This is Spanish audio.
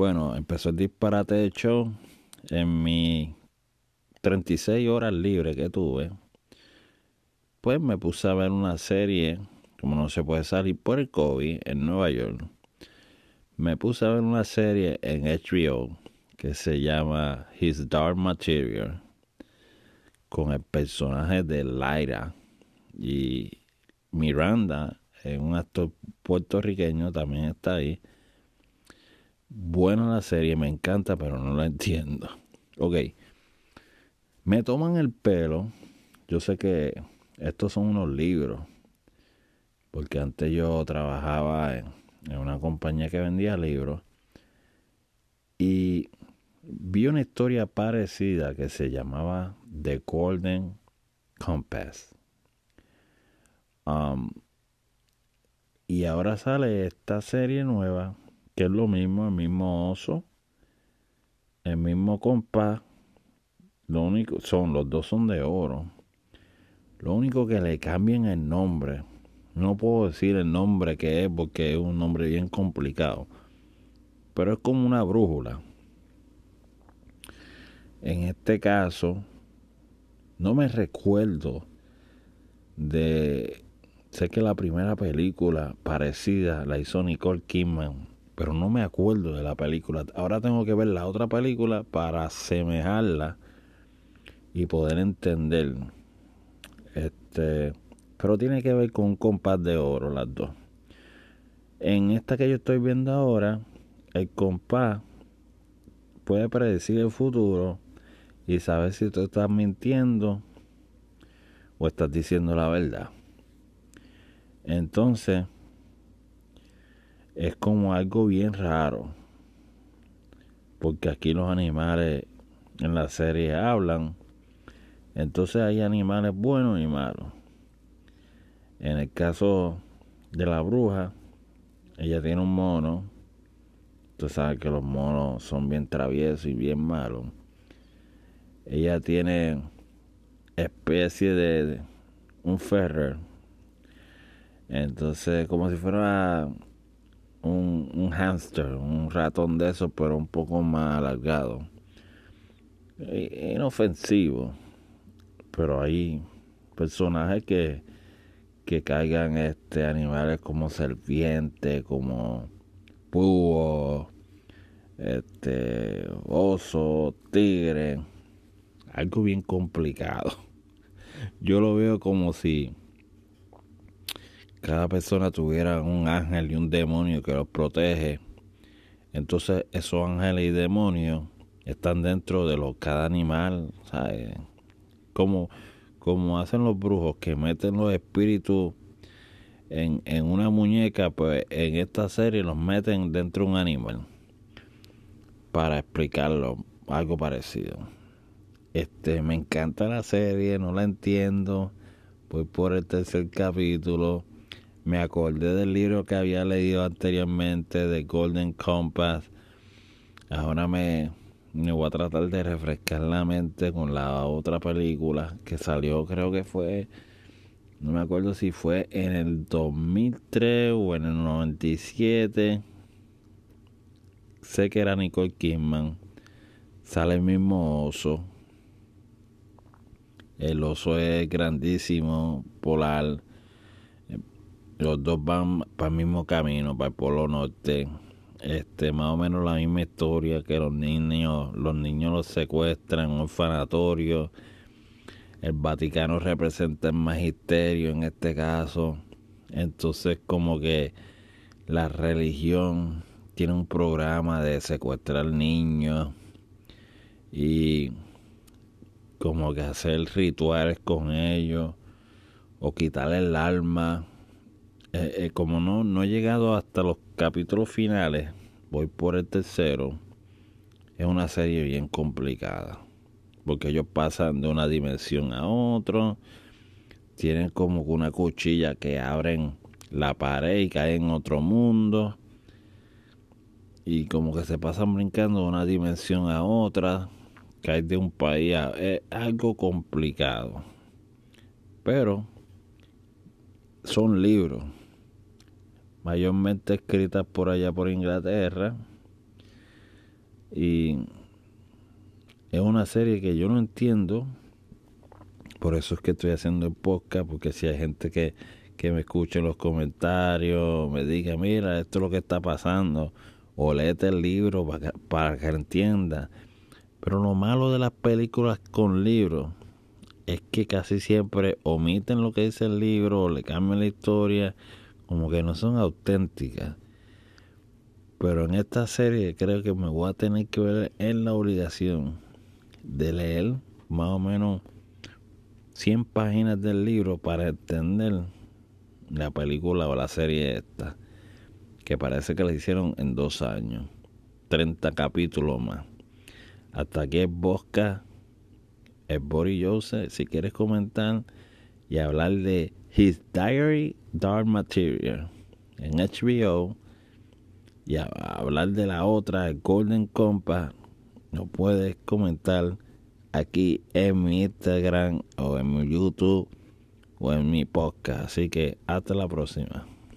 Bueno, empezó el disparate de show en mis 36 horas libres que tuve. Pues me puse a ver una serie, como no se puede salir por el COVID en Nueva York. Me puse a ver una serie en HBO que se llama His Dark Material con el personaje de Lyra y Miranda, un actor puertorriqueño, también está ahí. Buena la serie, me encanta, pero no la entiendo. Ok, me toman el pelo. Yo sé que estos son unos libros, porque antes yo trabajaba en, una compañía que vendía libros y vi una historia parecida que se llamaba The Golden Compass. Um, y ahora sale esta serie nueva, que es lo mismo, el mismo oso, el mismo compás. Lo único, son, los dos son de oro. Lo único que le cambian el nombre. No puedo decir el nombre que es porque es un nombre bien complicado. Pero es como una brújula. En este caso, no me recuerdo de... Sé que la primera película parecida la hizo Nicole Kidman, pero no me acuerdo de la película. Ahora tengo que ver la otra película para asemejarla y poder entender. Este, pero tiene que ver con un compás de oro las dos. En esta que yo estoy viendo ahora, el compás puede predecir el futuro y saber si tú estás mintiendo o estás diciendo la verdad. Entonces, es como algo bien raro. Porque aquí los animales en la serie hablan. Entonces hay animales buenos y malos. En el caso de la bruja, ella tiene un mono. Tú sabes que los monos son bien traviesos y bien malos ella tiene especie de, un ferrer. Entonces, como si fuera un, un hámster, un ratón de esos, pero un poco más alargado. Inofensivo. Pero hay personajes que, que caigan este, animales como serpiente, como búho, este, oso, tigre algo bien complicado. Yo lo veo como si cada persona tuviera un ángel y un demonio que los protege. Entonces esos ángeles y demonios están dentro de los, cada animal, ¿sabes? Como, como hacen los brujos que meten los espíritus en, en una muñeca, pues en esta serie los meten dentro de un animal para explicarlo, algo parecido. Este, me encanta la serie, no la entiendo. Voy por el tercer capítulo. Me acordé del libro que había leído anteriormente de Golden Compass. Ahora me, voy a tratar de refrescar la mente con la otra película que salió, creo que fue, no me acuerdo si fue en el 2003 o en el 97. Sé que era Nicole Kidman. Sale el mismo oso el oso es grandísimo, polar. Los dos van para el mismo camino, para el polo norte. Este, más o menos la misma historia que los niños, los niños los secuestran un orfanatorio. El Vaticano representa el magisterio en este caso. Entonces como que la religión tiene un programa de secuestrar niños y como que hacer rituales con ellos o quitarle el alma. Eh, eh, como no, no he llegado hasta los capítulos finales, voy por el tercero. Es una serie bien complicada. Porque ellos pasan de una dimensión a otra. Tienen como una cuchilla que abren la pared y caen en otro mundo. Y como que se pasan brincando de una dimensión a otra caer de un país es algo complicado. Pero son libros, mayormente escritas por allá por Inglaterra. Y es una serie que yo no entiendo. Por eso es que estoy haciendo el podcast, porque si hay gente que, que me escucha en los comentarios, me diga, mira, esto es lo que está pasando, o léete el libro para que, para que entienda. Pero lo malo de las películas con libros es que casi siempre omiten lo que dice el libro o le cambian la historia, como que no son auténticas. Pero en esta serie creo que me voy a tener que ver en la obligación de leer más o menos 100 páginas del libro para entender la película o la serie esta, que parece que la hicieron en dos años, 30 capítulos más. Hasta aquí es Bosca, es Boris Joseph. Si quieres comentar y hablar de His Diary Dark Material en HBO y hablar de la otra, Golden Compass, no puedes comentar aquí en mi Instagram o en mi YouTube o en mi podcast. Así que hasta la próxima.